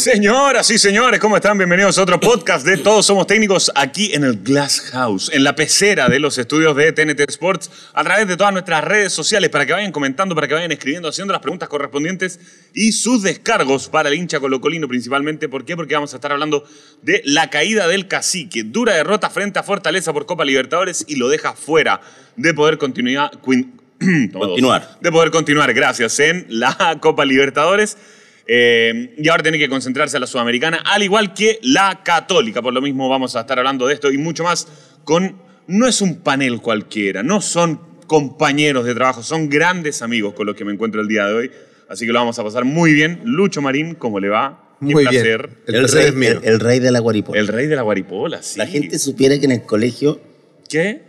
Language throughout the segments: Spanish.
Señoras y señores, ¿cómo están? Bienvenidos a otro podcast de Todos Somos Técnicos aquí en el Glass House, en la pecera de los estudios de TNT Sports, a través de todas nuestras redes sociales para que vayan comentando, para que vayan escribiendo, haciendo las preguntas correspondientes y sus descargos para el hincha colocolino principalmente. ¿Por qué? Porque vamos a estar hablando de la caída del cacique. Dura derrota frente a Fortaleza por Copa Libertadores y lo deja fuera de poder continuar, Continuar. de poder continuar, gracias, en la Copa Libertadores. Eh, y ahora tiene que concentrarse a la Sudamericana, al igual que la Católica. Por lo mismo vamos a estar hablando de esto y mucho más con... No es un panel cualquiera, no son compañeros de trabajo, son grandes amigos con los que me encuentro el día de hoy. Así que lo vamos a pasar muy bien. Lucho Marín, ¿cómo le va? Qué Muy bien. placer. El El, placer rey, el rey de la guaripola. El rey de la guaripola, sí. La gente supiera que en el colegio ¿Qué?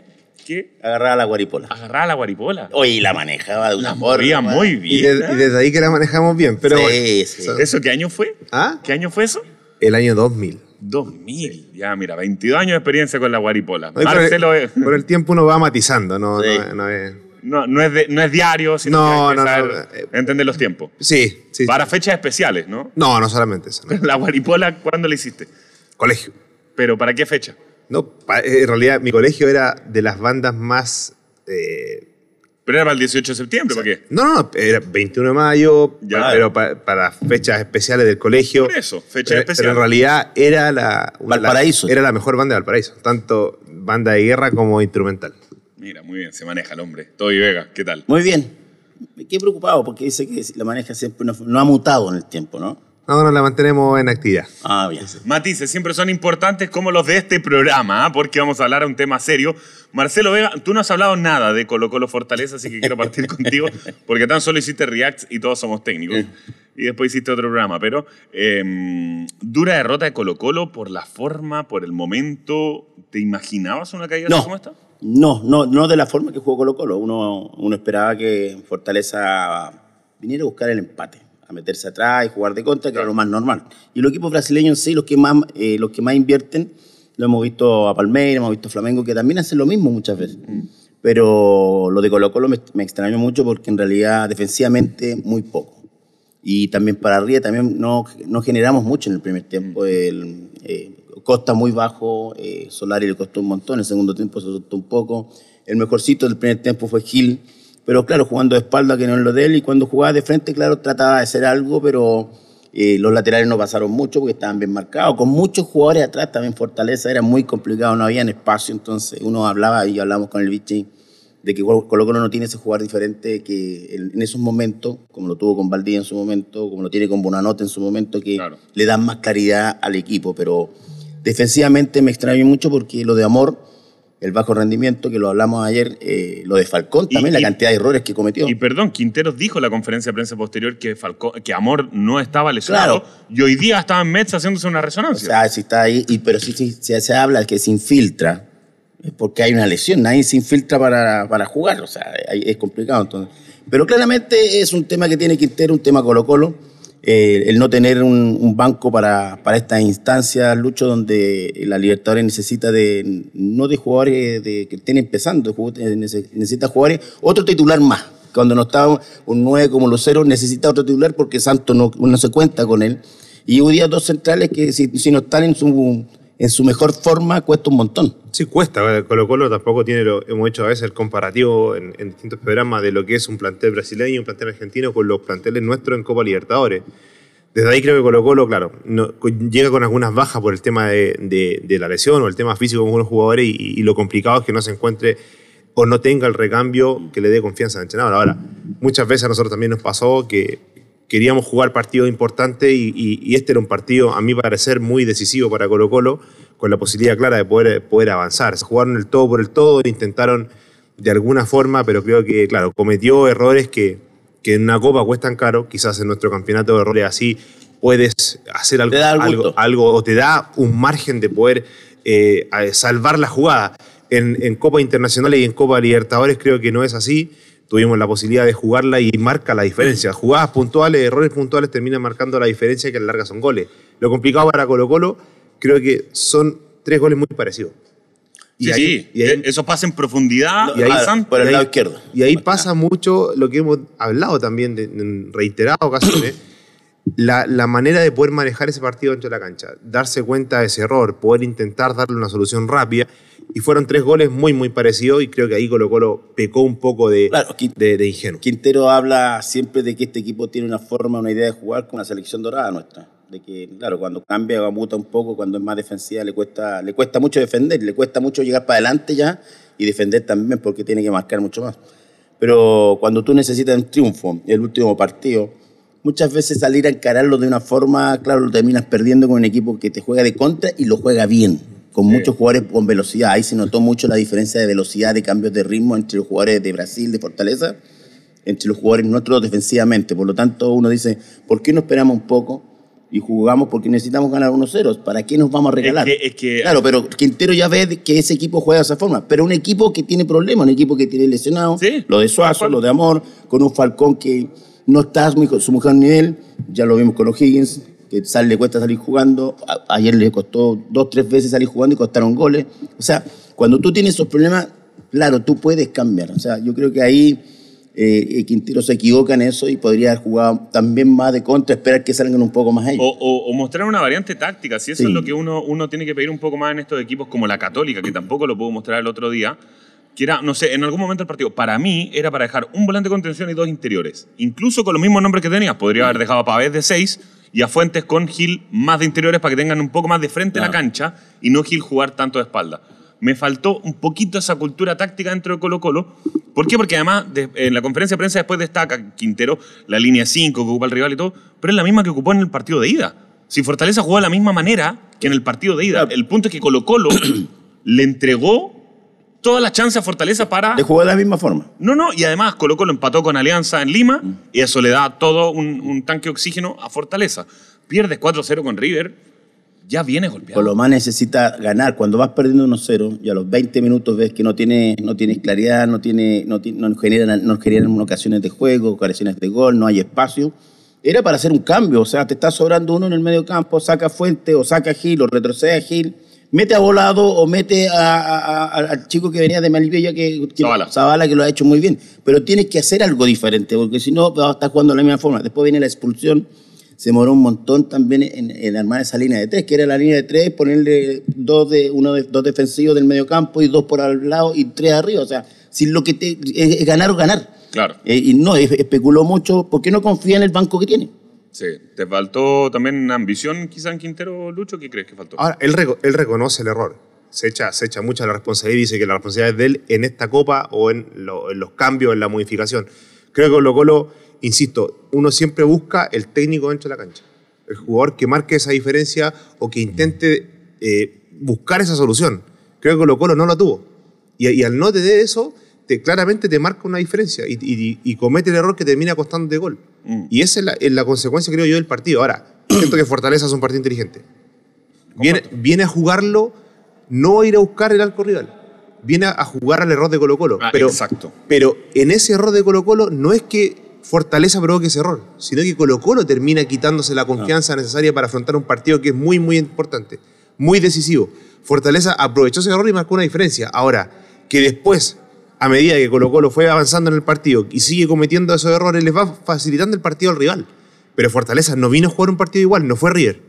¿Qué? agarraba la guaripola. Agarraba la guaripola. Oye, la manejaba de una La forma. muy Y, bien. de- y desde ahí que la manejamos bien. Pero Sí, bueno, sí. so- ¿Eso qué año fue? ¿Ah? ¿Qué año fue eso? el año 2000. 2000. Ya, mira, 22 años de experiencia con la guaripola. Marcelo el, es- por el tiempo uno va matizando, no, Sí. no, no es... no, no, es de- no es diario, sino No, que hay que no, saber no, eh, entender los tiempos. Sí, sí. Para fechas especiales, ¿no? No, no solamente eso. no. La guaripola, ¿cuándo la hiciste? Colegio. ¿Pero para qué fecha? No, en realidad mi colegio era de las bandas más... eh, Pero era para el 18 de septiembre, ¿para qué? no, no, no, era 21 de mayo, Ya. pero pa- para fechas especiales del colegio. Por eso, fechas Pero- especiales. Pero en realidad era la, una- Valparaíso. la- era la mejor banda de Valparaíso, tanto banda de guerra como instrumental. Mira, muy bien, se maneja el hombre. Toby Vega, ¿qué tal? Muy bien. Me quedé preocupado porque dice que la maneja siempre no, no ha mutado en el tiempo, ¿no? No, no la mantenemos en actividad. Ah, bien. Matices siempre son importantes como los de este programa, ¿ah? porque vamos a hablar de un tema serio. Marcelo Vega, tú no has hablado nada de Colo Colo Fortaleza, así que quiero partir contigo, porque tan solo hiciste Reacts y todos somos técnicos. Y después hiciste otro programa, pero eh, dura derrota de Colo Colo por la forma, por el momento. ¿Te imaginabas una caída así No, como esta? no, no, no de la forma que jugó Colo Colo. Uno, uno esperaba que Fortaleza viniera a buscar el empate, a meterse atrás y jugar de contra, que era lo más normal. Y los equipos brasileños sí, los que más, eh, los que más invierten, lo hemos visto a Palmeiras, hemos visto a Flamengo, que también hacen lo mismo muchas veces. Pero lo de Colo Colo me, me extrañó mucho porque en realidad defensivamente muy poco. Y también para arriba también no, no generamos mucho en el primer tiempo. El, eh, Costa muy bajo, eh, Solari le costó un montón, el segundo tiempo se soltó un poco. El mejorcito del primer tiempo fue Gil, pero claro, jugando de espalda que no es lo de él, y cuando jugaba de frente, claro, trataba de hacer algo, pero eh, los laterales no pasaron mucho porque estaban bien marcados. Con muchos jugadores atrás también Fortaleza era muy complicado, no había espacio, entonces uno hablaba y hablamos con el Vichy de que Colo Colo no tiene ese jugador diferente que en esos momentos, como lo tuvo con Valdía en su momento, como lo tiene con Bonanote en su momento, que Claro. le dan más claridad al equipo. Pero defensivamente me extrañó mucho porque lo de Amor, el bajo rendimiento, que lo hablamos ayer, eh, lo de Falcón también, y- la cantidad de errores que cometió. Y perdón, Quinteros dijo en la conferencia de prensa posterior que, Falcó- que Amor no estaba lesionado Claro. y hoy día estaba en Mets haciéndose una O resonancia. sea, si está ahí, y, pero si, si- si se habla que se infiltra, es porque hay una lesión, nadie se infiltra para, para jugar, o sea, es complicado. Entonces. Pero claramente es un tema que tiene Quintero, un tema Colo-Colo, eh, el no tener un, banco para, para estas instancias, Lucho, donde la Libertadores necesita de, no de jugadores de, que estén empezando, eh, nece- necesita jugadores, otro titular más. Cuando no está un 9 como Lucero, necesita otro titular porque Santos no, no se cuenta con él. Y hoy día dos centrales que si, si no están en su, en su mejor forma, cuesta un montón. Sí, cuesta. Colo Colo tampoco tiene, hemos hecho a veces el comparativo en, distintos programas de lo que es un plantel brasileño un plantel argentino con los planteles nuestros en Copa Libertadores. Desde ahí creo que Colo Colo, claro, llega con algunas bajas por el tema de la lesión o el tema físico con algunos jugadores y, y lo complicado es que no se encuentre o no tenga el recambio que le dé confianza al entrenador. Ahora, muchas veces a nosotros también nos pasó que queríamos jugar partidos importantes y, y- y este era un partido, a mi parecer, muy decisivo para Colo Colo, con la posibilidad clara de poder, poder avanzar. Jugaron el todo por el todo, intentaron de alguna forma, pero creo que, claro, cometió errores que, que en una copa cuestan caro, quizás en nuestro campeonato de errores así puedes hacer algo, algo, o te da un margen de poder eh, salvar la jugada. En, en Copa Internacional y en Copa Libertadores creo que no es así. Tuvimos la posibilidad de jugarla y marca la diferencia. Jugadas puntuales, errores puntuales terminan marcando la diferencia que a la larga son goles. Lo complicado para Colo Colo creo que son tres goles muy parecidos. Y Sí, ahí- sí. y ahí- Eso pasa en profundidad. Y ahí- por el y lado izquierdo. Y ahí pasa mucho lo que hemos hablado también de- en reiteradas ocasiones, la, la manera de poder manejar ese partido dentro de la cancha, darse cuenta de ese error, poder intentar darle una solución rápida. Y fueron tres goles muy, muy parecidos y creo que ahí Colo Colo pecó un poco de, Claro, de, de ingenuo. Quintero habla siempre de que este equipo tiene una forma, una idea de jugar con la selección dorada nuestra. De que, claro, cuando cambia o muta un poco, cuando es más defensiva, le cuesta, le cuesta mucho defender, le cuesta mucho llegar para adelante ya y defender también porque tiene que marcar mucho más. Pero cuando tú necesitas un triunfo, el último partido, muchas veces salir a encararlo de una forma, claro, lo terminas perdiendo con un equipo que te juega de contra y lo juega bien, con muchos jugadores con velocidad. Ahí se notó mucho la diferencia de velocidad, de cambios de ritmo entre los jugadores de Brasil, de Fortaleza, entre los jugadores nuestros defensivamente. Por lo tanto, uno dice, ¿por qué no esperamos un poco? Y jugamos porque necesitamos ganar 1-0. ¿Para qué nos vamos a regalar? Es que- es que- claro, pero Quintero ya ve que ese equipo juega de esa forma. Pero un equipo que tiene problemas, un equipo que tiene lesionados, Sí, lo de Suazo, lo de Amor, con un Falcón que no está su su mejor nivel, ya lo vimos con O'Higgins, que sale, le cuesta salir jugando, A- ayer le costó dos, tres veces salir jugando y costaron goles. O sea, cuando tú tienes esos problemas, claro, tú puedes cambiar. O sea, yo creo que ahí eh, eh, Quintero se equivoca en eso y podría haber jugado también más de contra, esperar que salgan un poco más ellos. O, o- o mostrar una variante táctica. Si eso Sí. es lo que uno, uno tiene que pedir un poco más en estos equipos como la Católica, que tampoco lo pudo mostrar el otro día, que era, no sé, en algún momento del partido, para mí era para dejar un volante de contención y dos interiores. Incluso con los mismos nombres que tenías, podría haber dejado a Pavés de seis y a Fuentes con Gil más de interiores para que tengan un poco más de frente a la Claro. cancha y no Gil jugar tanto de espalda. Me faltó un poquito esa cultura táctica dentro de Colo Colo. ¿Por qué? Porque además de- en la conferencia de prensa después destaca Quintero la línea 5 que ocupa el rival y todo, pero es la misma que ocupó en el partido de ida. Si Fortaleza jugó de la misma manera que en el partido de ida, Claro. el punto es que Colo Colo le entregó toda la chance a Fortaleza para... De jugar de la misma forma. No, no, y además Colo Colo empató con Alianza en Lima y eso le da todo un, un tanque de oxígeno a Fortaleza. Pierdes 4-0 con River, ya viene golpeado. Colomán necesita ganar. Cuando vas perdiendo 1-0 y a los 20 minutos ves que no tiene, no tienes claridad, no, tiene, no, no, generan, no generan ocasiones de juego, ocasiones de gol, no hay espacio. Era para hacer un cambio. O sea, te está sobrando uno en el medio campo, saca Fuente o saca Gil o retrocede a Gil. Mete a Volado o mete a- a- a- al chico que venía de Malibella, que, que Zavala. Zavala, que lo ha hecho muy bien. Pero tienes que hacer algo diferente, porque si no, vas a estar jugando de la misma forma. Después viene la expulsión se demoró un montón también en, en armar esa línea de tres, que era la línea de tres, ponerle dos, de, uno de, dos defensivos del medio campo y dos por al lado y tres arriba. O sea, si lo que te, es, es ganar o ganar. Claro. Eh, y no, es- especuló mucho, ¿por qué no confía en el banco que tiene? Sí, ¿te faltó también ambición quizá en Quintero, Lucho? ¿Qué crees que faltó? Ahora, él, reco- él reconoce el error. Se echa, se echa mucha la responsabilidad y dice que la responsabilidad es de él en esta copa o en, lo- en los cambios, en la modificación. Creo que Colo Colo, insisto, uno siempre busca el técnico dentro de la cancha. El jugador que marque esa diferencia o que intente eh, buscar esa solución. Creo que Colo Colo no lo tuvo. Y, y al no tener eso, te, claramente te marca una diferencia y, y- y comete el error que termina costándote gol. Mm. Y esa es la, es la consecuencia, creo yo, del partido. Ahora, siento que Fortaleza es un partido inteligente. Viene, viene a jugarlo, no a ir a buscar el arco rival. Viene a, a jugar al error de Colo Colo. Ah, pero, exacto. pero en ese error de Colo Colo no es que Fortaleza provoque ese error, sino que Colo Colo termina quitándose la confianza necesaria para afrontar un partido que es muy, muy importante, muy decisivo. Fortaleza aprovechó ese error y marcó una diferencia. Ahora, que después, a medida que Colo Colo fue avanzando en el partido y sigue cometiendo esos errores, les va facilitando el partido al rival. Pero Fortaleza no vino a jugar un partido igual, no fue River.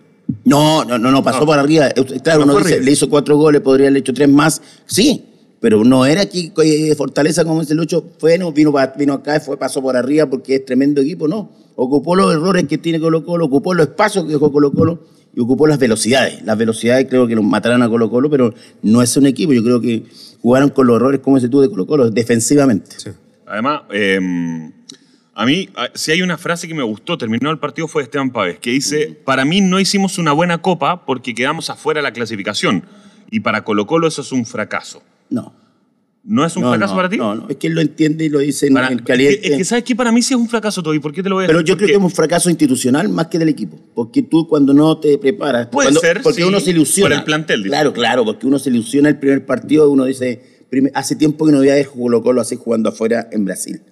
No, no, no, no pasó No. por arriba. Eh, Claro, No uno dice, le hizo cuatro goles, podría haberle hecho tres más. Sí, pero no era aquí eh, Fortaleza, como dice Lucho, fue, no, vino, vino acá y fue, pasó por arriba porque es tremendo equipo, no. Ocupó los errores que tiene Colo Colo, ocupó los espacios que dejó Colo Colo y ocupó las velocidades. Las velocidades creo que nos matarán a Colo Colo, pero no es un equipo. Yo creo que jugaron con los errores, como dices tú, de Colo Colo, defensivamente. Además, eh, a mí, si hay una frase que me gustó, terminó el partido, fue de Esteban Pávez, que dice, para mí no hicimos una buena copa porque quedamos afuera de la clasificación. Y para Colo Colo eso es un fracaso. No. ¿No es un No, fracaso no, para ti? No, no, es que él lo entiende y lo dice en, Para- en es, caliente. que, es que, ¿sabes qué? Para mí sí es un fracaso todo. ¿Y por qué te lo voy a Pero decir? yo creo que es un fracaso institucional más que del equipo. Porque tú cuando no te preparas... Puede cuando- ser, Porque sí, uno se ilusiona. por el plantel, dice. Claro, claro, porque uno se ilusiona el primer partido uno dice, "Prime- hace tiempo que no voy a ver Colo Colo así jugando afuera en Brasil.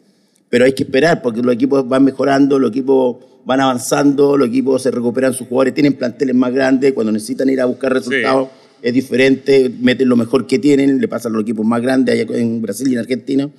Pero hay que esperar porque los equipos van mejorando, los equipos van avanzando, los equipos se recuperan sus jugadores, tienen planteles más grandes, cuando necesitan ir a buscar resultados es diferente, meten lo mejor que tienen, le pasan a los equipos más grandes allá en Brasil y en Argentina.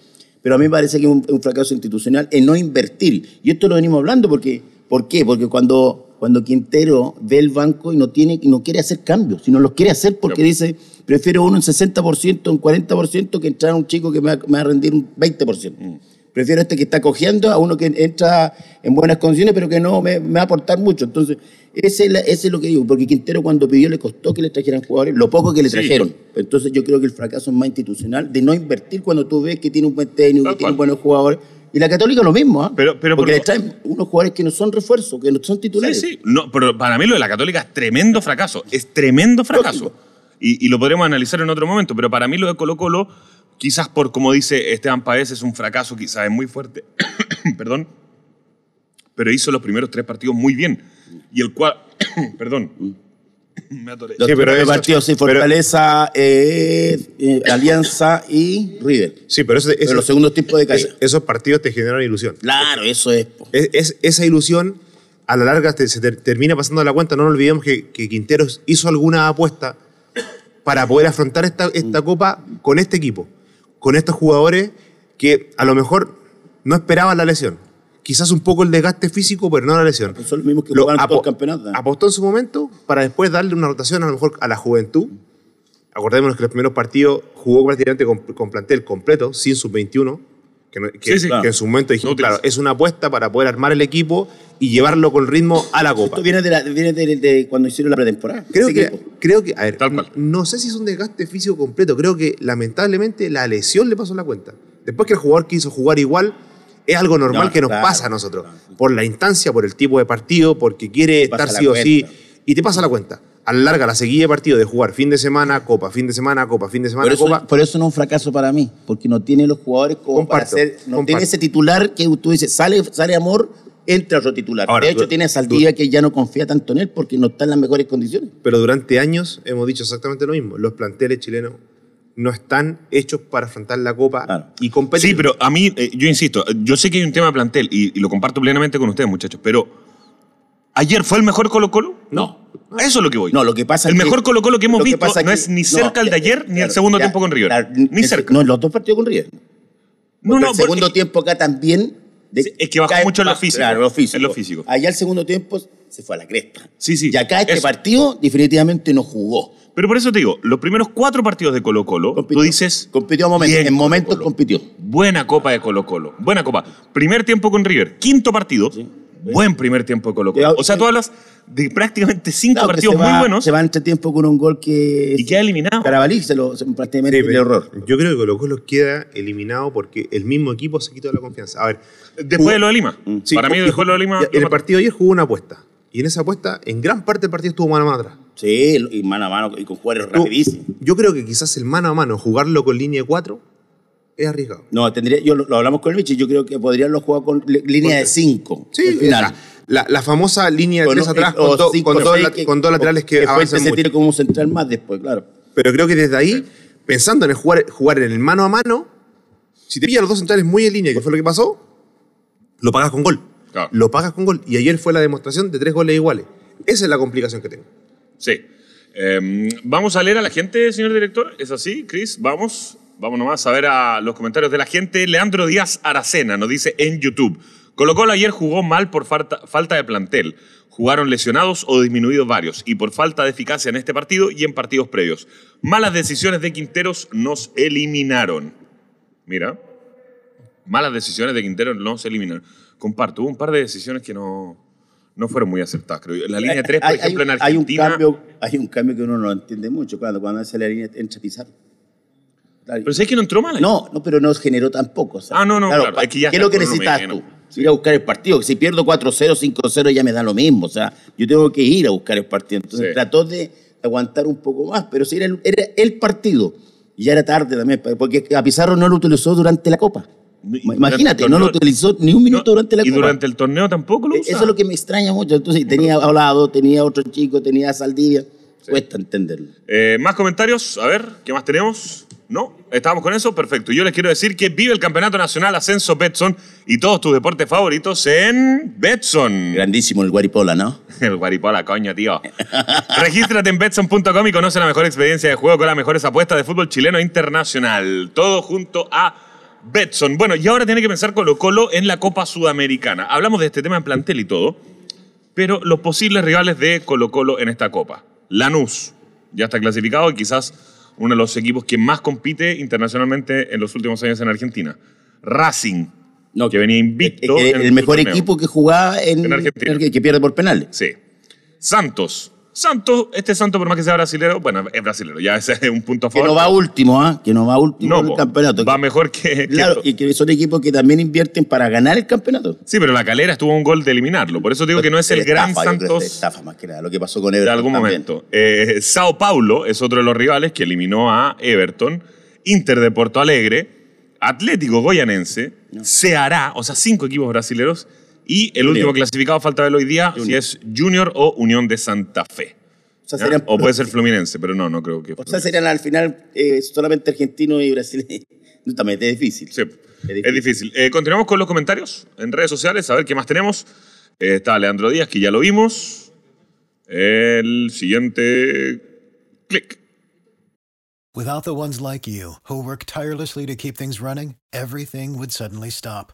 Pero a mí me parece que es un, un fracaso institucional en no invertir. Y esto lo venimos hablando porque, ¿por qué? Porque cuando, cuando Quintero ve el banco y no, tiene, y no quiere hacer cambios, sino los quiere hacer porque Claro. dice, prefiero uno en 60%, un 40% que entrar a un chico que me va, me va a rendir un 20%. Mm. Prefiero este que está cojeando a uno que entra en buenas condiciones, pero que no me, me va a aportar mucho. Entonces, ese es, la- ese es lo que digo, porque Quintero cuando pidió le costó que le trajeran jugadores, lo poco que le Sí. trajeron. Entonces, yo creo que el fracaso es más institucional de no invertir cuando tú ves que tiene un buen técnico, Tal que tiene buenos jugadores. Y la Católica lo mismo, ¿ah? Pero- pero porque por- le traen unos jugadores que no son refuerzos, que no son Sí, titulares. sí. No, pero para mí lo de la Católica es tremendo fracaso. Es tremendo fracaso. Y, y lo podremos analizar en otro momento. Pero para mí lo de Colo Colo, quizás por, como dice Esteban Paez, es un fracaso, quizás es muy fuerte. Perdón. Pero hizo los primeros tres partidos muy bien. Y el cual... Perdón. Me atoré. Los Sí, pero tres partidos, sí, pero- Fortaleza, eh, eh, Alianza y River. Sí, pero, eso, Pero eso- los segundos tiempos de caída. es- esos partidos te generan ilusión. Claro, eso es. Es, es- esa ilusión, a la larga, se ter- termina pasando la cuenta. No nos olvidemos que, que Quinteros hizo alguna apuesta para poder afrontar esta, esta copa con este equipo, con estos jugadores que a lo mejor no esperaban la lesión. Quizás un poco el desgaste físico, pero no la lesión. Son los mismos que Lo todo el campeonato. ¿eh? Apostó en su momento para después darle una rotación a lo mejor a la juventud. Acordémonos que los primeros partidos jugó prácticamente con, con plantel completo, sin sub-21, que, no- que- Sí, sí. que en su momento dijimos, No claro, es una apuesta para poder armar el equipo y llevarlo con ritmo a la Copa. Esto viene de, la- viene de, de cuando hicieron la pretemporada. Creo que, equipo. creo que, a ver, Tal cual. no sé si es un desgaste físico completo, creo que lamentablemente la lesión le pasó la cuenta. Después que el jugador quiso jugar igual, es algo normal No, que nos claro, pasa a nosotros. claro. Por la instancia, por el tipo de partido, porque quiere estar sí o sí, y te pasa la cuenta. A la larga, la seguida de partido de jugar fin de semana, copa, fin de semana, copa, fin de semana, Por eso, copa. por eso no es un fracaso para mí, porque no tiene los jugadores como para hacer. No comparto. tiene ese titular que tú dices, sale, sale amor, entra otro titular. Ahora, de hecho, tiene a Saldivia que ya no confía tanto en él porque no está en las mejores condiciones. Pero durante años hemos dicho exactamente lo mismo. Los planteles chilenos no están hechos para afrontar la copa Claro. y competir. Sí, pero a mí, eh, yo insisto, yo sé que hay un tema de plantel y, y lo comparto plenamente con ustedes, muchachos, pero ¿ayer fue el mejor Colo Colo? No. A eso es lo que voy. No, lo que pasa El es que- mejor Colo Colo que hemos visto pasa no que- es ni no, cerca el de ayer ni el segundo ya, tiempo con River. claro, ni el- cerca. No, los dos partidos con River. No, Porque no, el segundo porque- tiempo acá también. de- Sí, es que bajó mucho en lo físico. Claro, lo físico. En lo físico. Allá el segundo tiempo se fue a la cresta. Sí, sí, Y acá este eso. partido definitivamente no jugó. Pero por eso te digo, los primeros cuatro partidos de Colo Colo, Compitió. tú dices... Compitió a momentos. bien En momentos compitió. Buena copa de Colo Colo. Buena copa. Primer tiempo con River. Quinto partido. Buen primer tiempo de Colo Colo. Ya, O sea, tú hablas de prácticamente cinco Claro, partidos va- muy buenos Se va entre tiempo con un gol que. y queda eliminado. Carabalí se lo se- prácticamente Sí, el error. Yo creo que Colo Colo queda eliminado porque el mismo equipo se quitó la confianza. A ver, Después de lo de Lima. sí, Para mí, y- después de lo de Lima... En el mató. partido de ayer jugó una apuesta. Y en esa apuesta, en gran parte del partido estuvo mano a mano atrás. Sí, y mano a mano y con jugadores rapidísimos. Yo creo que quizás el mano a mano, jugarlo con línea de 4, es arriesgado. No, tendría, yo lo, lo hablamos con el Vichy, yo creo que podrían los jugar con línea de 5. Sí, al final. La, la famosa línea de tres atrás con, do- cinco, con dos, la- que- con dos laterales que, que avanzan se mucho. como un central más después, claro. Pero creo que desde ahí, pensando en el jugar, jugar en el mano a mano, si te pillan los dos centrales muy en línea, que fue lo que pasó, lo pagas con gol. Claro. Lo pagas con gol. Y ayer fue la demostración de tres goles iguales. Esa es la complicación que tengo. Sí. Eh, vamos a leer a la gente, señor director. ¿Es así, Cris? Vamos. Vamos nomás a ver a los comentarios de la gente. Leandro Díaz Aracena nos dice en YouTube. Colo Colo ayer jugó mal por falta, falta de plantel. Jugaron lesionados o disminuidos varios y por falta de eficacia en este partido y en partidos previos. Malas decisiones de Quinteros nos eliminaron. Mira. Malas decisiones de Quinteros nos eliminaron. Comparto, hubo un par de decisiones que no, no fueron muy acertadas, creo yo. La línea 3, por Hay- ejemplo, hay, en Argentina... Hay un, cambio, hay un cambio que uno no entiende mucho cuando, cuando hace la línea entra Pizarro. Pero ¿sabes que no entró mal? ahí? No, no, pero no generó tampoco. Ah, no, no, claro, que ya ¿Qué es lo que necesitas tú? Ir a buscar el partido. Si pierdo 4-0, 5-0 ya me da lo mismo. O sea, yo tengo que ir a buscar el partido. Entonces Sí. trató de aguantar un poco más, pero si era el, era el partido. Y ya era tarde también, porque a Pizarro no lo utilizó durante la Copa. Imagínate, no lo utilizó ni un minuto durante la ¿Y Copa. durante el torneo tampoco lo E- usa? Eso es lo que me extraña mucho. Entonces, tenía a Olado, tenía otro chico, tenía a Saldivia. Cuesta entenderlo. Eh, ¿Más comentarios? A ver, ¿qué más tenemos? ¿No? ¿Estamos con eso? Perfecto. Yo les quiero decir que vive el Campeonato Nacional Ascenso Betson y todos tus deportes favoritos en Betson. Grandísimo el Guaripola, ¿no? El guaripola, coño, tío. Regístrate en Betson.com y conoce la mejor experiencia de juego con las mejores apuestas de fútbol chileno e internacional. Todo junto a Betson. Bueno, y ahora tiene que pensar Colo Colo en la Copa Sudamericana. Hablamos de este tema en plantel y todo, pero los posibles rivales de Colo Colo en esta Copa. Lanús ya está clasificado y quizás uno de los equipos que más compite internacionalmente en los últimos años en Argentina. Racing, No, que venía invicto. El, en el mejor torneo. equipo que jugaba en, En Argentina. que pierde por penales. Sí. Santos. Santos, este Santos, por más que sea brasilero, bueno, es brasilero, ya ese es un punto a Que favor. no va último, ¿ah? Que no va último No, en el campeonato. Va mejor que. que Claro, esto. y que son equipos que también invierten para ganar el campeonato. Sí, pero la calera estuvo a un gol de eliminarlo. Por eso digo que no es el Estafa, gran que Santos es estafa más que nada, lo que pasó con de Everton algún también. momento. Eh, Sao Paulo es otro de los rivales que eliminó a Everton. Inter de Porto Alegre. Atlético Goyanense. Ceará, o sea, cinco equipos brasileros. Y el Junior. último clasificado, falta verlo hoy día, si es Junior o Unión de Santa Fe. O sea, ¿Ya? serían, O puede ser Fluminense, pero no, no creo que. o sea, serían al final eh, solamente argentinos y brasileños. No, también es difícil. Sí, difícil. es difícil. Eh, continuamos con los comentarios en redes sociales, a ver qué más tenemos. Eh, está Leandro Díaz, que ya lo vimos. El siguiente. Clic. Without the ones like you, who work tirelessly to keep things running, everything would suddenly stop.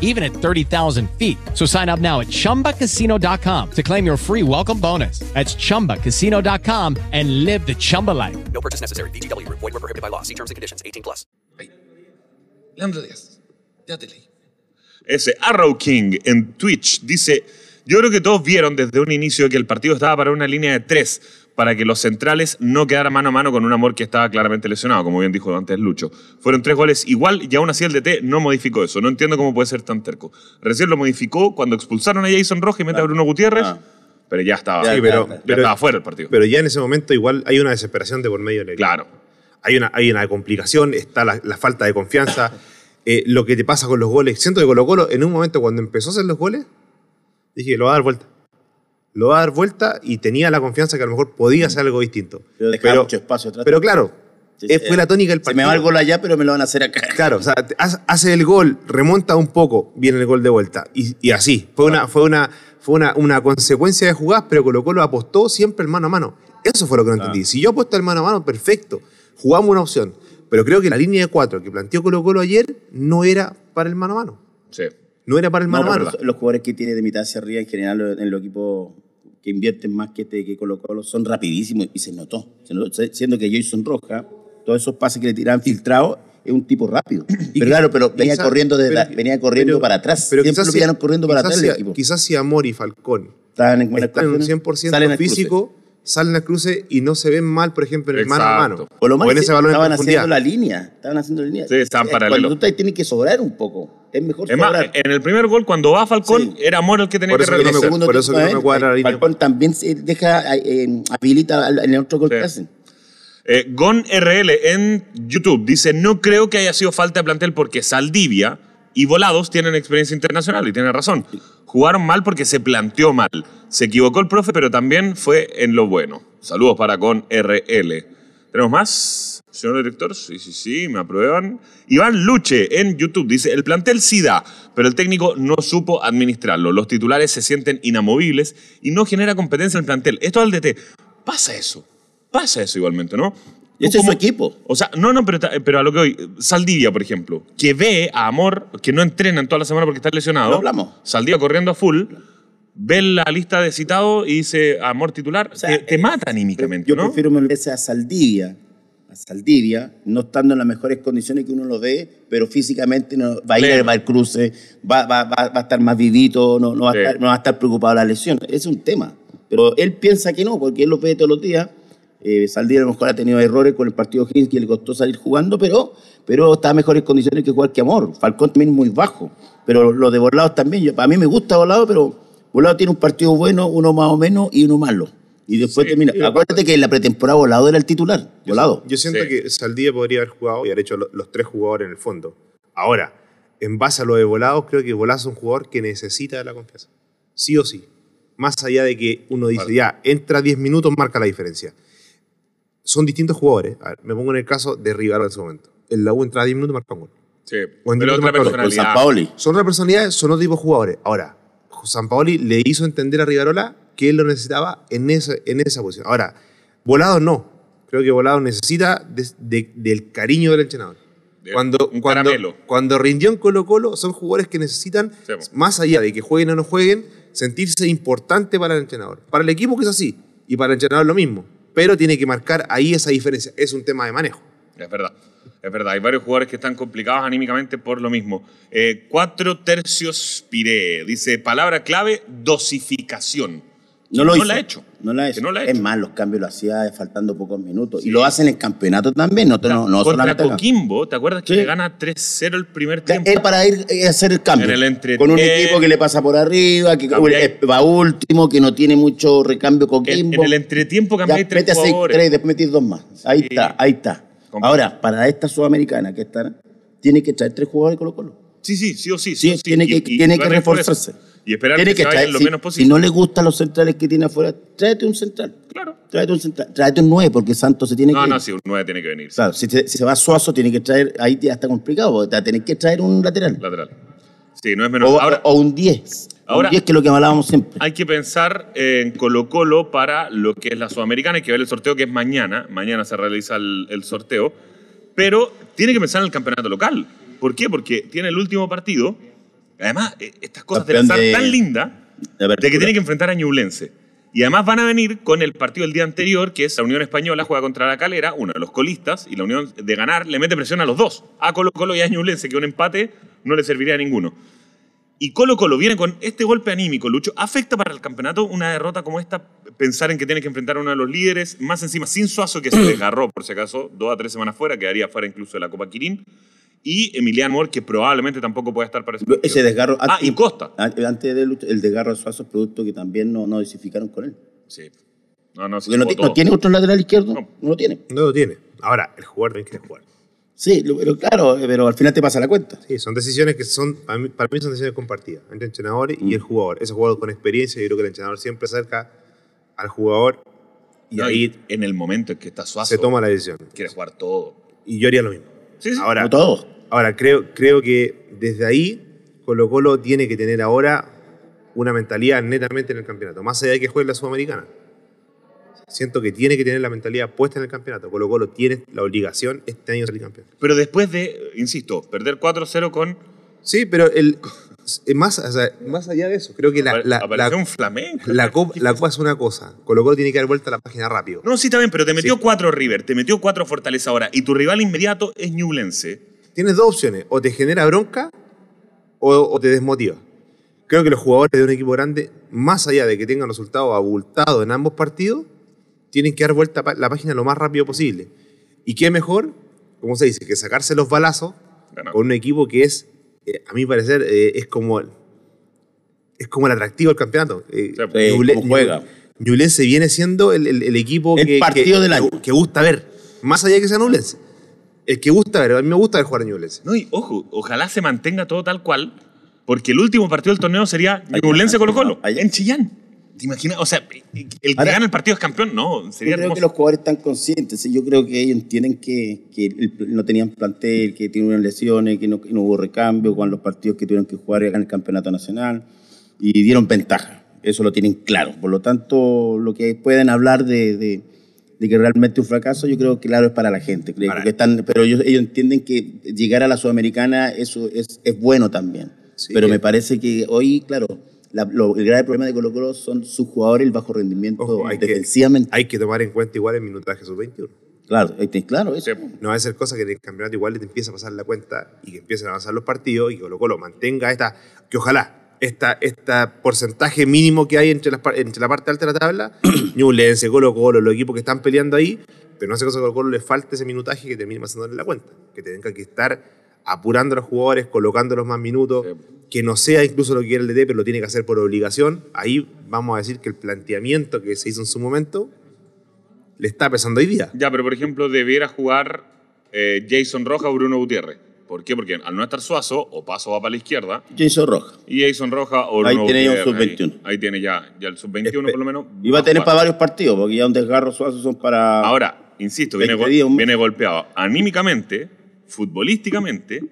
even at 30,000 feet. So sign up now at chumbacasino.com to claim your free welcome bonus. That's chumbacasino.com and live the Chumba life. No purchase necessary. VGW Group. Void were prohibited by law. See terms and conditions. 18 plus. Leandro Díaz. Ya te leí. Ese Arrow King en Twitch dice: Yo creo que todos vieron desde un inicio que el partido estaba para una línea de tres, para que los centrales no quedaran mano a mano con un amor que estaba claramente lesionado, como bien dijo antes Lucho. Fueron tres goles igual y aún así el DT no modificó eso. No entiendo cómo puede ser tan terco. Recién lo modificó cuando expulsaron a Jason Rojas y mete a Bruno Gutiérrez, Ah. pero ya estaba, Ya, ya, Sí, pero, ya, ya. pero- estaba fuera el partido. pero ya en ese momento igual hay una desesperación de por medio del equipo. claro. Hay una, hay una complicación, está la, la falta de confianza, eh, lo que te pasa con los goles. Siento que Colo Colo, en un momento cuando empezó a hacer los goles, dije, lo va a dar vuelta. Lo va a dar vuelta y tenía la confianza que a lo mejor podía hacer algo distinto. Pero dejaba mucho espacio atrás. Pero claro, Sí, eh, fue la tónica del Se partido. me va el gol allá, pero me lo van a hacer acá. Claro, o sea, hace- el gol, remonta un poco, viene el gol de vuelta. Y, y así. Fue, una, fue, una, fue una, una consecuencia de jugadas, pero Colo Colo apostó siempre el mano a mano. Eso fue lo que no entendí. Si yo apuesto el mano a mano, perfecto. Jugamos una opción. Pero creo que la línea de cuatro que planteó Colo Colo ayer no era para el mano a mano. Sí. No era para el No, mano a pero mano. los, los jugadores que tiene de mitad hacia arriba, en general, en los equipos que invierten más que, este, que Colo Colo, son rapidísimos y se notó. Se notó, siendo que Jason Roja, todos esos pases que le tiraban filtrados, es un tipo rápido. Pero claro, pero venía corriendo, desde pero- la- venía corriendo pero- para atrás. pero Siempre quizás lo si- corriendo para quizás atrás si- equipo. Quizás si Amor y Falcón Estaban en están en un condiciones, 100% salen al cruce. físico, salen al cruce y no se ven mal, por ejemplo, en el mano a mano. Por lo o en ese balón estaban haciendo la línea. Estaban haciendo la línea. Sí, estaban Eh, paralelos. Cuando tú tienes que sobrar un poco. Es mejor Es más, sobrar. en el primer gol, cuando va Falcón, Sí. era Moro el que tenía Por que eso que no me regresar. segundo por eso que no me ¿eh? cuadra la línea. Falcón también se deja, eh, habilita al- en el otro gol Sí. que hacen. Eh, Gon RL en YouTube dice: No creo que haya sido falta de plantel porque Saldivia y Volados tienen experiencia internacional y tiene razón. Jugaron mal porque se planteó mal. Se equivocó el profe, pero también fue en lo bueno. Saludos para Gon RL. ¿Tenemos más? Señor director, sí, sí, sí, me aprueban. Iván Luche en YouTube dice, el plantel sí da, pero el técnico no supo administrarlo. Los titulares se sienten inamovibles y no genera competencia en el plantel. Esto al DT. Pasa eso. Pasa eso igualmente, ¿no? Y ese es su como- equipo. O sea, no, no, pero, pero a lo que voy. Saldivia, por ejemplo, que ve a Amor, que no entrena en toda la semana porque está lesionado. Lo hablamos. Saldivia corriendo a full, ve la lista de citados y dice Amor titular. O sea, te, te mata anímicamente, Yo ¿no? prefiero veces a Saldivia, a Saldivia, no estando en las mejores condiciones que uno lo ve, pero físicamente no, va a ir Pleno. al cruce, va, va, va, va a estar más vivito, no, no, va Sí. a estar, no va a estar preocupado de la lesión. Es un tema. Pero él piensa que no, porque él lo ve todos los días. Eh, Saldivia a lo mejor ha tenido errores con el partido Higgins que le costó salir jugando, pero, pero está en mejores condiciones que jugar que Amor. Falcón también es muy bajo, pero lo de Volados también. Yo, a mí me gusta Volado, pero Volado tiene un partido bueno, uno más o menos y uno malo. Y después Sí. termina. Acuérdate que en la pretemporada Volado era el titular. Volado. Yo siento Sí. que Saldía podría haber jugado y haber hecho lo- los tres jugadores en el fondo. Ahora, en base a lo de Volados, creo que Volados es un jugador que necesita de la confianza. Sí o sí. Más allá de que uno dice, Vale. ya, entra 10 minutos, marca la diferencia. Son distintos jugadores. A ver, me pongo en el caso de Rival en ese momento. El la U entra 10 minutos, marca un gol. Sí, O en pero otra personalidad. San Paoli. Son otras personalidades, son otro tipo de jugadores. Ahora, San Paoli le hizo entender a Rivarola que él lo necesitaba en esa, en esa posición. Ahora, Volado no. Creo que Volado necesita de- de- del cariño del entrenador. De- Cuando, un cuando, cuando rindió en Colo Colo, son jugadores que necesitan, más allá de que jueguen o no jueguen, sentirse importante para el entrenador. Para el equipo que es así, y para el entrenador lo mismo. Pero tiene que marcar ahí esa diferencia. Es un tema de manejo. Es verdad, es verdad. Hay varios jugadores que están complicados anímicamente por lo mismo. Eh, cuatro tercios Piré. Dice, palabra clave, dosificación. No lo no hizo. la ha hecho. No la ha Que hecho. no la ha es hecho. más, los cambios lo hacía faltando pocos minutos. Sí. Y lo hacen en el campeonato también, no, no, no Contra solamente. Coquimbo, ¿te acuerdas que Sí. le gana 3-0 el primer tiempo? Es para ir eh, a hacer el cambio. El. Con un equipo que le pasa por arriba, que eh, va último, que no tiene mucho recambio Coquimbo. en el entretiempo cambiáis tres mete a seis, jugadores. tres, después metís dos más. Ahí Sí. está, ahí está. Ahora, para esta sudamericana que está, tiene que traer tres jugadores de Colo Colo. Sí, sí, sí o sí. Sí, o sí. tiene Y- que, y- tiene y que reforzarse. Y esperar Tiene que, se vayan traer- lo si, menos si posible. no le gustan los centrales que tiene afuera, tráete un central. Claro. Tráete un central. Tráete un 9, porque Santos se tiene No, que no, ir. sí, un 9 tiene que venir. Claro, si, se- si se va Suazo, tiene que traer. Ahí ya está complicado, porque te va a tener que traer un lateral. Lateral. Sí, no es menos. O, Ahora, o un 10. Ahora- un 10 que es lo que hablábamos siempre. hay que pensar en Colo Colo para lo que es la Sudamericana. Hay que ver el sorteo que es mañana. Mañana se realiza el, el sorteo. Pero tiene que pensar en el campeonato local. ¿Por qué? Porque tiene el último partido. Además, eh, estas cosas de pensar de- tan de apertura. de que tiene que enfrentar a Ñublense. Y además van a venir con el partido del día anterior, que es la Unión Española juega contra la Calera, uno de los colistas, y la Unión de ganar le mete presión a los dos, a Colo Colo y a Ñublense, que un empate no le serviría a ninguno. Y Colo Colo viene con este golpe anímico, Lucho. ¿Afecta para el campeonato una derrota como esta? Pensar en que tiene que enfrentar a uno de los líderes, más encima sin Suazo, que se desgarró, por si acaso, dos a tres semanas fuera, quedaría fuera incluso de la Copa Quirín. Y Emiliano Mor, que probablemente tampoco puede estar para ese partido. Ese desgarro. Ah, y Costa. an- Antes del el desgarro de Suazo es producto que también no, no dosificaron con él. Sí. No, no, sí, no, no tiene otro lateral izquierdo. No. No, lo tiene. No lo tiene. Ahora, el jugador también quiere jugar. Sí, lo- pero claro, pero al final te pasa la cuenta. Sí, son decisiones que son, para mí, para mí son decisiones compartidas entre el entrenador y el jugador. Ese jugador con experiencia, yo creo que el entrenador siempre acerca al jugador y No, ahí y en el momento en que está Suazo, se toma la decisión. quiere jugar todo. Y yo haría lo mismo. Sí, sí. Ahora, No todos. ahora creo, creo que desde ahí Colo Colo tiene que tener ahora una mentalidad netamente en el campeonato, más allá de que juegue la Sudamericana. Siento que tiene que tener la mentalidad puesta en el campeonato. Colo Colo tiene la obligación este año de salir campeón. Pero después de, insisto, perder 4-0 con... Sí, pero el, más, o sea, más allá de eso, creo que la, la, la- un flamenco. la copa, la copa es una cosa. Colo Colo tiene que dar vuelta a la página rápido. No, sí, está bien, pero te metió Sí. 4 River, te metió 4 Fortaleza ahora, y tu rival inmediato es Ñublense. Tienes dos opciones, o te genera bronca o, o te desmotiva. Creo que los jugadores de un equipo grande, más allá de que tengan resultados abultados en ambos partidos, tienen que dar vuelta a la página lo más rápido posible. ¿Y qué mejor, como se dice, que sacarse los balazos con un equipo que es, eh, a mi parecer, eh, es como es como el atractivo del campeonato. Eh, Ñuble- cómo juega. Ñublense viene siendo el, el- el equipo El que, partido que- del año. que gusta ver, más allá de que sea Ñublense. El que gusta ver, a mí me gusta ver jugar a Ñublense. No, y ojo, ojalá se mantenga todo tal cual, porque el último partido del torneo sería Ñublense Colo Colo, allá. en Chillán. ¿Te imaginas? O sea, el que Ahora- gana el partido es campeón, no, Yo creo hermoso. que los jugadores están conscientes. Yo creo que ellos entienden que, que no tenían plantel, que tuvieron lesiones, que no, que no hubo recambio con los partidos que tuvieron que jugar en el campeonato nacional y dieron ventaja. Eso lo tienen claro. Por lo tanto, lo que pueden hablar de, de- de que realmente un fracaso, yo creo que claro es para la gente. Creo Para- que están, pero ellos, ellos entienden que llegar a la Sudamericana eso es, es bueno también. Sí. pero me parece que hoy, claro, la- lo- el grave problema de Colo Colo son sus jugadores, el bajo rendimiento Ojo, hay que, defensivamente. hay que tomar en cuenta igual el minutaje sub-21. Claro, claro, eso. No va a ser cosa que en el campeonato igual te empiece a pasar la cuenta y que empiecen a avanzar los partidos y que Colo Colo mantenga esta, que ojalá, esta, esta porcentaje mínimo que hay entre, las, entre la parte alta de la tabla, Ñublense, Colo Colo, los equipos que están peleando ahí, pero no hace cosa que a Colo Colo le falte ese minutaje que termine pasándole la cuenta, que tenga que estar apurando a los jugadores, colocándolos más minutos, Sí. que no sea incluso lo que quiere el DT, pero lo tiene que hacer por obligación. Ahí vamos a decir que el planteamiento que se hizo en su momento le está pesando hoy día. Ya, pero por ejemplo, debiera jugar eh, Jason Roja o Bruno Gutiérrez. ¿Por qué? Porque al no estar Suazo, o Paso va para la izquierda, Jason Roja. y Jason Roja o Ahí Bruno tiene ya un Gutiérrez, sub-21. Ahí, ahí tiene ya, ya el sub-21 por lo menos. Y va a tener para varios partidos, porque ya un desgarro suazo son para. Ahora, insisto, viene, 20 gol- días, un mes. viene golpeado anímicamente, futbolísticamente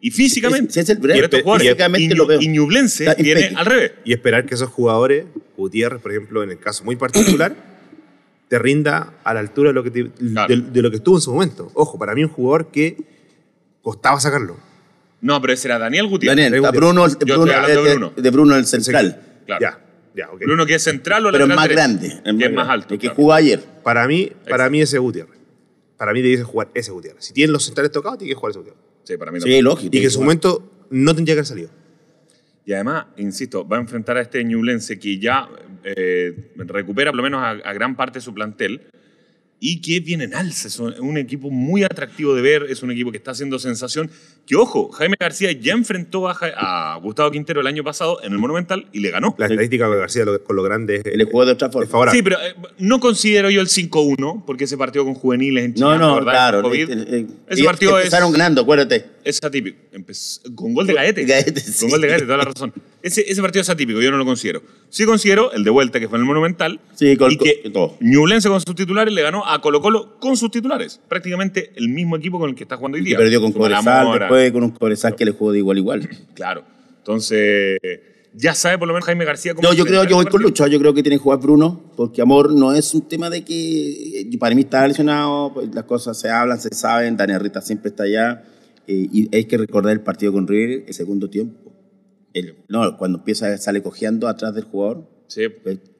y físicamente. Ese es el por estos breve. jugadores. Físicamente Y lo Ñu- veo. Y Ñublense viene al revés. y esperar que esos jugadores, Gutiérrez, por ejemplo, en el caso muy particular, te rinda a la altura de lo que, te- Claro. de, de lo que estuvo en su momento. Ojo, para mí un jugador que costaba sacarlo. No, pero ese era Daniel Gutiérrez. Daniel, está Gutiérrez. Bruno, de de, Bruno. de Bruno el central. Claro. Ya. Bruno que es central o Pero es más derecho. grande. Que es más alto. El que claro. jugó ayer. Para mí, para Exacto. mí ese Gutiérrez. Para mí debiese jugar ese Gutiérrez. Si tienen los centrales tocados, tiene que jugar ese Gutiérrez. Sí, para mí Sí, también. lógico. Y que en su momento no tendría que haber salido. Y además, insisto, va a enfrentar a este Ñublense que ya eh, recupera por lo menos a, a gran parte de su plantel y que viene en alza. Es un, un equipo muy atractivo de ver, es un equipo que está haciendo sensación. Que ojo, Jaime García ya enfrentó a, Ja- a Gustavo Quintero el año pasado en el Monumental y le ganó. La estadística de García lo- con lo grande es, Le jugó de otra forma. es favorable. Sí, pero eh, no considero yo el 5-1 porque ese partido con juveniles en Chile, No, no, ¿verdad? claro. COVID, eh, eh, ese y partido es, empezaron ganando, acuérdate. es atípico. Empezó- con gol de Gaete. Gaete, sí. Con gol de Gaete, toda la razón. Ese, ese partido es atípico, yo no lo considero. Sí considero el de vuelta que fue en el Monumental Sí, con- y que con- todo. Ñublense con sus titulares le ganó a Colo Colo con sus titulares. Prácticamente el mismo equipo con el que está jugando hoy Y día. perdió con Cobresal, Con un Cobresal que le jugó de igual a igual. Claro. Entonces, ya sabe por lo menos Jaime García cómo No, yo creo que voy con. Lucho, yo creo que tiene que jugar Bruno, porque Amor no es un tema de que para mí está lesionado, pues las cosas se hablan, se saben, Daniel Rita siempre está allá, eh, y hay que recordar el partido con River, el segundo tiempo. El- no, cuando empieza, sale cojeando atrás del jugador. Sí.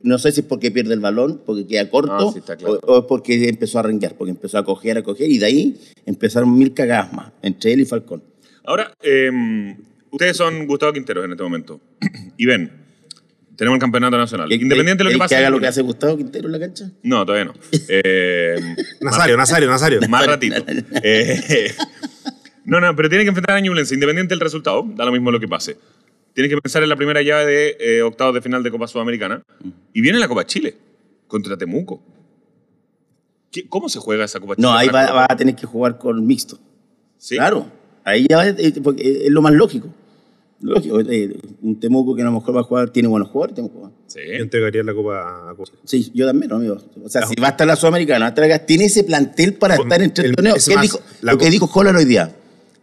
no sé si es porque pierde el balón, porque queda corto, No, sí, está claro. o, o es porque empezó a renguear, porque empezó a cojear, a cojear, y de ahí empezaron mil cagadas más, entre él y Falcón. Ahora, eh, ustedes son Gustavo Quinteros en este momento. y ven, tenemos el campeonato nacional. Independiente de lo que ¿El pase. que haga lo que hace Gustavo Quintero en la cancha? No, todavía no. Eh, Nazario, Nazario, Nazario. más ratito. Eh, no, no, pero tiene que enfrentar a Ñublense, independiente del resultado, da lo mismo lo que pase. Tiene que pensar en la primera llave de eh, octavos de final de Copa Sudamericana. Y viene la Copa Chile contra Temuco. ¿Qué- ¿Cómo se juega esa Copa Chile? No, ahí va, a tener que jugar con mixto. Sí. Claro, ahí ya es, es- porque es lo más lógico. Lógico, eh, un Temuco que a lo mejor va a jugar, tiene buenos jugadores, Temuco. Sí. Yo entregaría la copa a Copa. Sí, yo también, ¿no, amigo. O sea, si va a estar la Sudamericana, tiene ese plantel para Con- estar en tres el- torneos. es ¿Qué más, dijo, la lo que dijo Holland hoy día.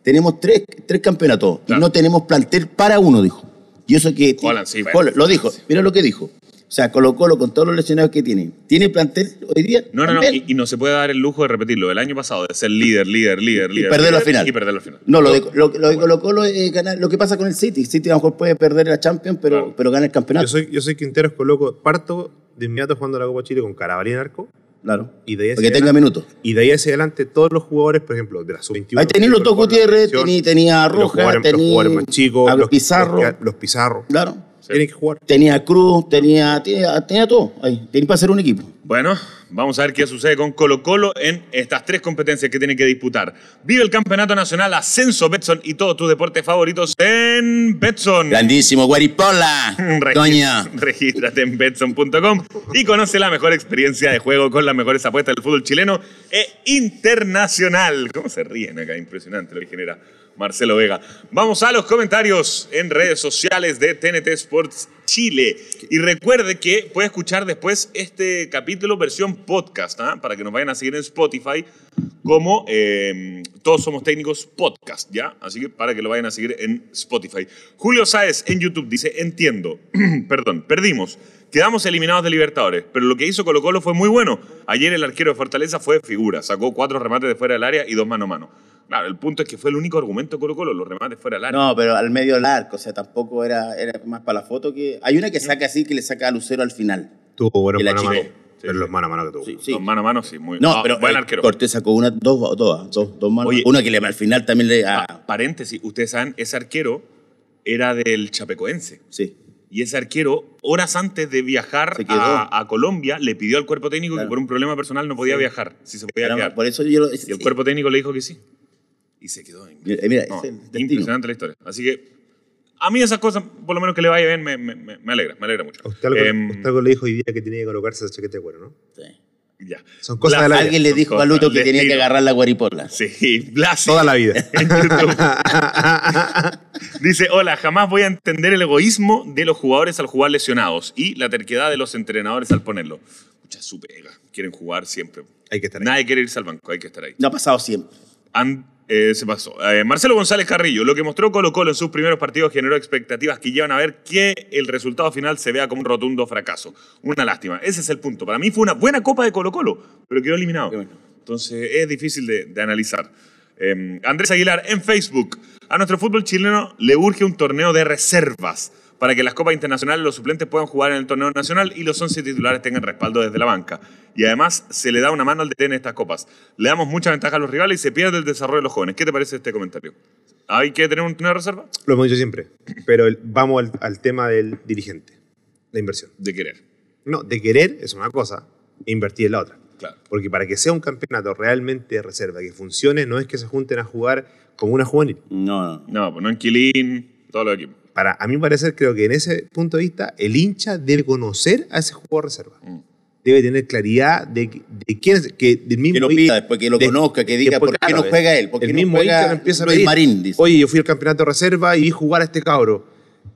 Tenemos tres, tres campeonatos Claro. y no tenemos plantel para uno, dijo. Y eso que... Holland, sí, bueno. Holland lo dijo. Mira lo que dijo. O sea, Colo Colo con todos los lesionados que tiene. ¿Tiene plantel hoy día? No, no, no. Y, y no se puede dar el lujo de repetirlo. El año pasado, de ser líder, líder, líder, líder. perderlo líder, al final. Y perderlo al final. No, lo de, lo, lo de Colo Colo es ganar. Lo que pasa con el City. City a lo mejor puede perder la Champions, pero, Claro. pero gana el campeonato. Yo soy, yo soy Quinteros, coloco, parto de inmediato jugando la Copa Chile con Carabalí en arco. Claro. Y de ahí Porque tenga minutos. Y de ahí hacia adelante, todos los jugadores, por ejemplo, de la sub-21. Ahí tenía los dos Gutiérrez, tenía, tenía a los Roja, jugadores, los tenía jugadores más chicos, a los, Pizarro. Los, los Pizarro. Claro. Tienen que jugar. Tenía Cruz, tenía, tenía, tenía todo. Ahí. Tenía para hacer un equipo. Bueno, vamos a ver qué sucede con Colo Colo en estas tres competencias que tiene que disputar. Vive el Campeonato Nacional Ascenso Betson y todos tus deportes favoritos en Betson. Grandísimo, Guaripola. Doña. Regístrate en Betson.com y conoce la mejor experiencia de juego con las mejores apuestas del fútbol chileno e internacional. ¿Cómo se ríen acá? Impresionante lo que genera Marcelo Vega. Vamos a los comentarios en redes sociales de TNT Sports Chile. Y recuerde que puede escuchar después este capítulo versión podcast, ¿ah? para que nos vayan a seguir en Spotify como eh, Todos Somos Técnicos Podcast, ¿ya? Así que para que lo vayan a seguir en Spotify. Julio Sáez en YouTube dice, entiendo, perdón, perdimos. Quedamos eliminados de Libertadores, pero lo que hizo Colo Colo fue muy bueno. Ayer el arquero de Fortaleza fue figura, sacó cuatro remates de fuera del área y dos mano a mano. Claro, el punto es que fue el único argumento de Colo Colo, los remates fuera del área. No, pero al medio del arco, o sea, tampoco era, era más para la foto que... Hay una que saca así, que le saca a Lucero al final. Tuvo buenos Y la mano a mano. Pero los mano a mano que tuvo. Sí, sí. Los mano a mano, sí, muy No, ah, pero buen arquero. Cortés sacó una, dos, dos, dos, dos manos. Oye. una que le, al final también le... ah, Pa- paréntesis, ustedes saben, ese arquero era del Chapecoense. sí. Y ese arquero, horas antes de viajar a, a Colombia, le pidió al cuerpo técnico que Claro. por un problema personal no podía viajar, si se podía Era- quedar. por eso yo lo... Y el cuerpo técnico le dijo que sí. Y se quedó. en- Mira, mira, No, es el destino. impresionante la historia. Así que a mí esas cosas, por lo menos que le vaya bien, me, me- alegra, me alegra mucho. A usted algo, Em, usted algo le dijo hoy día que tenía que colocarse esa chaqueta de cuero, ¿no? Sí. ya. Son cosas de la vida. Alguien le dijo a Luto que tenía que agarrar la guaripola. Sí, Blasi. Toda la vida. en YouTube. Dice, hola, jamás voy a entender el egoísmo de los jugadores al jugar lesionados y la terquedad de los entrenadores al ponerlo. Mucha su pega. Quieren jugar siempre. Hay que estar ahí. Nadie quiere irse al banco, hay que estar ahí. No ha pasado siempre. Eh, se pasó. Eh, Marcelo González Carrillo, lo que mostró Colo Colo en sus primeros partidos generó expectativas que llevan a ver que el resultado final se vea como un rotundo fracaso. Una lástima. Ese es el punto. Para mí fue una buena copa de Colo Colo, pero quedó eliminado. Entonces es difícil de, de analizar. Eh, Andrés Aguilar, en Facebook, a nuestro fútbol chileno le urge un torneo de reservas para que las copas internacionales los suplentes puedan jugar en el torneo nacional y los 11 titulares tengan respaldo desde la banca. Y además se le da una mano al DT en estas copas. Le damos mucha ventaja a los rivales y se pierde el desarrollo de los jóvenes. ¿Qué te parece este comentario? ¿Hay que tener un torneo de reserva? Lo hemos dicho siempre. Pero el- vamos al, al tema del dirigente, la inversión. De querer. No, de querer es una cosa e invertir en la otra. Claro. Porque para que sea un campeonato realmente de reserva, que funcione, no es que se junten a jugar como una juvenil. No, no. No, pues no en Quilín, todos los equipos. Para a mi parecer, creo que en ese punto de vista, el hincha debe conocer a ese jugador reserva. Mm. Debe tener claridad de, de quién es, que del mismo Que lo pida después, que lo conozca, que diga, después, ¿por qué no juega él? ¿Por qué el no mismo juega hincha lo empieza a pedir. Marín? Dice. Oye, yo fui al campeonato de reserva y vi jugar a este cabro.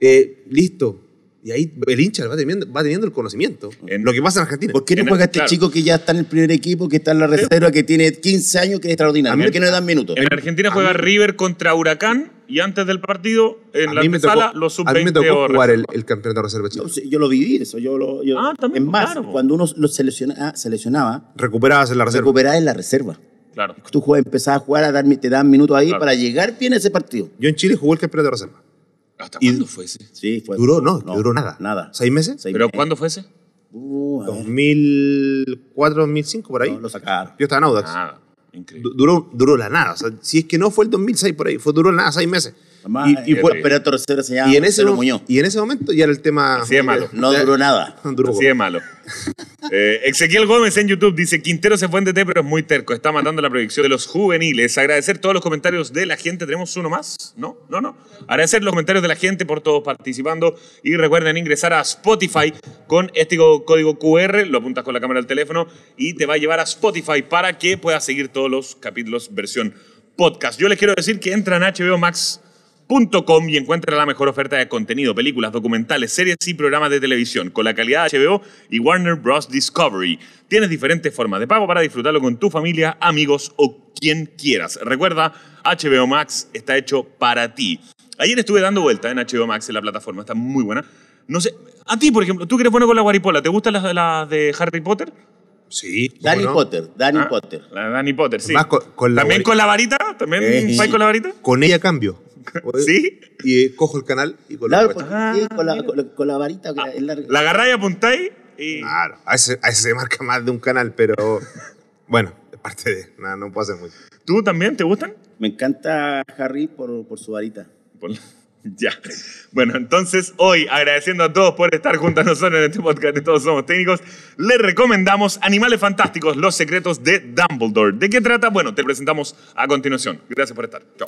Eh, listo. Y ahí el hincha va teniendo, va teniendo el conocimiento. En- lo que pasa en Argentina. ¿Por qué no En juega este claro. chico que ya está en el primer equipo, que está en la reserva, que tiene 15 años, que es extraordinario? A mí- ¿Por qué no le dan minutos? En Argentina juega River contra Huracán y antes del partido, en a la me tocó, los a mí me sub-20 tocó o jugar el, el campeonato de reserva Yo, sí, yo lo viví, eso. Yo lo, yo- Ah, también, Es más, claro. cuando uno lo selecciona, ah, seleccionaba, Recuperabas en la reserva. recuperaba en la reserva. Claro. Tú jugabas, empezabas a jugar, a dar, te daban minutos ahí Claro. para llegar bien a ese partido. Yo en Chile jugué el campeonato de reserva. ¿Hasta Y- cuándo fue ese? Sí, fue. Duró, no, duró nada. Nada. ¿Seis meses? Seis ¿Pero meses. cuándo fue ese? Uh, a ver, 2004, 2005, por ahí. no, lo sacaron. Yo estaba en Audax. Nada. Increíble. Du- Duró, duró la nada. O sea, si es que no fue el 2006 por ahí, fue duró la nada, seis meses. Además, y, y el fue- se llama y en ese Marcelo Muñoz. y en ese momento ya era el tema. Así de malo. No duró nada. Duró Así de malo. Eh, Ezequiel Gómez en YouTube dice, Quintero se fue en DT, pero es muy terco. Está matando la proyección de los juveniles. Agradecer todos los comentarios de la gente. ¿Tenemos uno más? ¿No? No, no. Agradecer los comentarios de la gente por todos participando. Y recuerden ingresar a Spotify con este código QR. Lo apuntas con la cámara del teléfono y te va a llevar a Spotify para que puedas seguir todos los capítulos versión podcast. Yo les quiero decir que entran a HBO Max .com y encuentra la mejor oferta de contenido, películas, documentales, series y programas de televisión con la calidad de HBO y Warner Bros. Discovery. Tienes diferentes formas de pago para disfrutarlo con tu familia, amigos o quien quieras. Recuerda, HBO Max está hecho para ti. Ayer estuve dando vuelta en HBO Max en la plataforma, está muy buena. No sé, a ti, por ejemplo, tú que eres bueno con la guaripola, ¿te gustan las, las de Harry Potter? Sí. ¿cómo Danny no? Potter, Danny Ah, Potter. La Harry Potter, sí. Más con- con la ¿También guari- con la varita? ¿También Eh, con la varita? Con ella cambio. ¿Sí? Y cojo el canal y con Claro, la Ah, sí, con, la, con, la, con la varita. que es larga. La agarráis, apuntáis y... Claro, a ese, a ese se marca más de un canal, pero bueno, es parte de. Nada, no puedo hacer mucho. ¿Tú también te gustan? Me encanta Harry por, por su varita. Por- Ya. Bueno, entonces hoy, agradeciendo a todos por estar junto a nosotros en este podcast de Todos Somos Técnicos, les recomendamos Animales Fantásticos, Los Secretos de Dumbledore. ¿De qué trata? Bueno, te presentamos a continuación. Gracias por estar. Chao.